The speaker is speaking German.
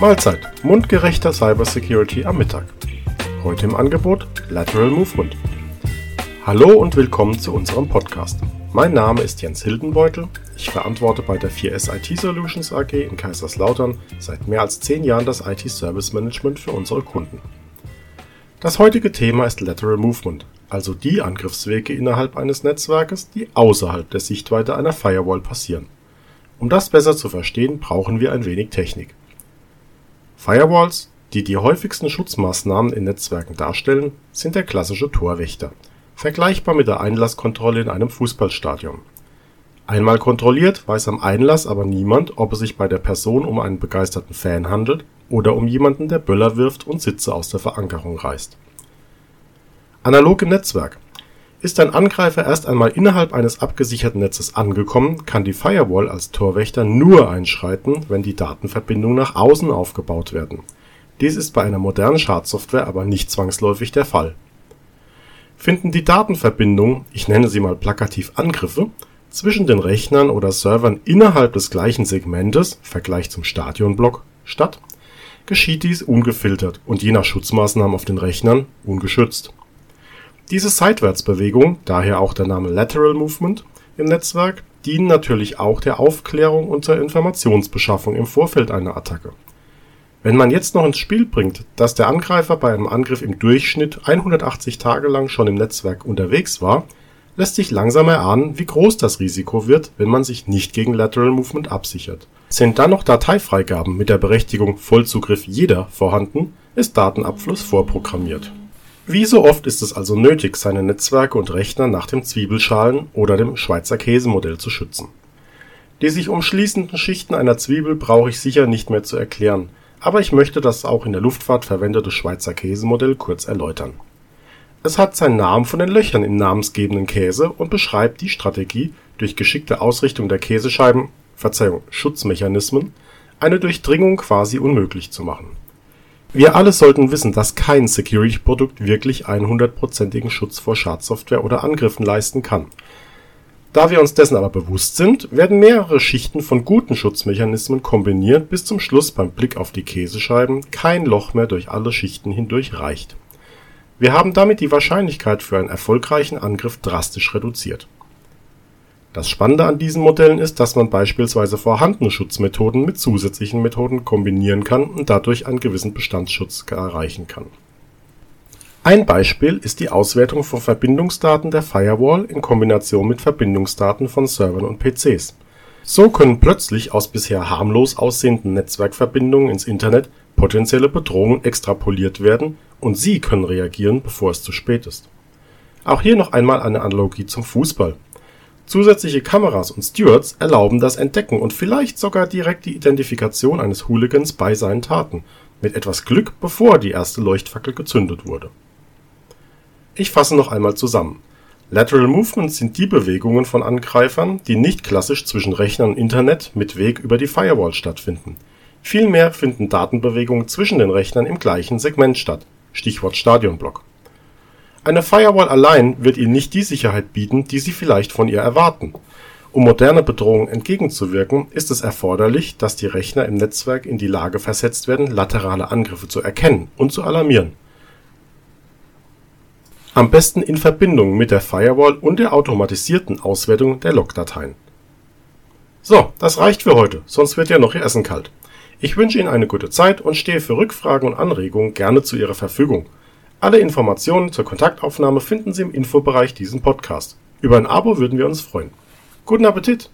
Mahlzeit, mundgerechter Cybersecurity am Mittag. Heute im Angebot Lateral Movement. Hallo und willkommen zu unserem Podcast. Mein Name ist Jens Hildenbeutel. Ich verantworte bei der 4S IT Solutions AG in Kaiserslautern seit mehr als 10 Jahren das IT Service Management für unsere Kunden. Das heutige Thema ist Lateral Movement, also die Angriffswege innerhalb eines Netzwerkes, die außerhalb der Sichtweite einer Firewall passieren. Um das besser zu verstehen, brauchen wir ein wenig Technik. Firewalls, die die häufigsten Schutzmaßnahmen in Netzwerken darstellen, sind der klassische Torwächter, vergleichbar mit der Einlasskontrolle in einem Fußballstadion. Einmal kontrolliert, weiß am Einlass aber niemand, ob es sich bei der Person um einen begeisterten Fan handelt oder um jemanden, der Böller wirft und Sitze aus der Verankerung reißt. Analog im Netzwerk ist ein Angreifer erst einmal innerhalb eines abgesicherten Netzes angekommen, kann die Firewall als Torwächter nur einschreiten, wenn die Datenverbindungen nach außen aufgebaut werden. Dies ist bei einer modernen Schadsoftware aber nicht zwangsläufig der Fall. Finden die Datenverbindungen, ich nenne sie mal plakativ Angriffe, zwischen den Rechnern oder Servern innerhalb des gleichen Segmentes (Vergleich zum Stadionblock) statt, geschieht dies ungefiltert und je nach Schutzmaßnahmen auf den Rechnern ungeschützt diese Seitwärtsbewegungen (daher auch der Name Lateral Movement) im Netzwerk dienen natürlich auch der Aufklärung und zur Informationsbeschaffung im Vorfeld einer Attacke. Wenn man jetzt noch ins Spiel bringt, dass der Angreifer bei einem Angriff im Durchschnitt 180 Tage lang schon im Netzwerk unterwegs war, lässt sich langsam erahnen, wie groß das Risiko wird, wenn man sich nicht gegen Lateral Movement absichert. Sind dann noch Dateifreigaben mit der Berechtigung Vollzugriff jeder vorhanden, ist Datenabfluss vorprogrammiert wie so oft ist es also nötig, seine Netzwerke und Rechner nach dem Zwiebelschalen oder dem Schweizer-Käse-Modell zu schützen. Die sich umschließenden Schichten einer Zwiebel brauche ich sicher nicht mehr zu erklären, aber ich möchte das auch in der Luftfahrt verwendete Schweizer-Käse-Modell kurz erläutern. Es hat seinen Namen von den Löchern im namensgebenden Käse und beschreibt die Strategie, durch geschickte Ausrichtung der Käsescheiben Verzeihung, Schutzmechanismen eine Durchdringung quasi unmöglich zu machen wir alle sollten wissen, dass kein Security-Produkt wirklich 100%igen Schutz vor Schadsoftware oder Angriffen leisten kann. Da wir uns dessen aber bewusst sind, werden mehrere Schichten von guten Schutzmechanismen kombiniert, bis zum Schluss beim Blick auf die Käsescheiben kein Loch mehr durch alle Schichten hindurch reicht. Wir haben damit die Wahrscheinlichkeit für einen erfolgreichen Angriff drastisch reduziert das Spannende an diesen Modellen ist, dass man beispielsweise vorhandene Schutzmethoden mit zusätzlichen Methoden kombinieren kann und dadurch einen gewissen Bestandsschutz erreichen kann. Ein Beispiel ist die Auswertung von Verbindungsdaten der Firewall in Kombination mit Verbindungsdaten von Servern und PCs. So können plötzlich aus bisher harmlos aussehenden Netzwerkverbindungen ins Internet potenzielle Bedrohungen extrapoliert werden und Sie können reagieren, bevor es zu spät ist. Auch hier noch einmal eine Analogie zum Fußball Zusätzliche Kameras und Stewards erlauben das Entdecken und vielleicht sogar direkt die Identifikation eines Hooligans bei seinen Taten, mit etwas Glück bevor die erste Leuchtfackel gezündet wurde. Ich fasse noch einmal zusammen: Lateral Movements sind die Bewegungen von Angreifern, die nicht klassisch zwischen Rechner und Internet mit Weg über die Firewall stattfinden. Vielmehr finden Datenbewegungen zwischen den Rechnern im gleichen Segment statt (Stichwort Stadionblock eine Firewall allein wird Ihnen nicht die Sicherheit bieten, die Sie vielleicht von ihr erwarten. Um moderner Bedrohungen entgegenzuwirken, ist es erforderlich, dass die Rechner im Netzwerk in die Lage versetzt werden, laterale Angriffe zu erkennen und zu alarmieren. Am besten in Verbindung mit der Firewall und der automatisierten Auswertung der Logdateien. So, das reicht für heute, sonst wird ja noch Ihr Essen kalt. Ich wünsche Ihnen eine gute Zeit und stehe für Rückfragen und Anregungen gerne zu Ihrer Verfügung alle Informationen zur Kontaktaufnahme finden Sie im Infobereich diesen Podcast. Über ein Abo würden wir uns freuen. Guten Appetit!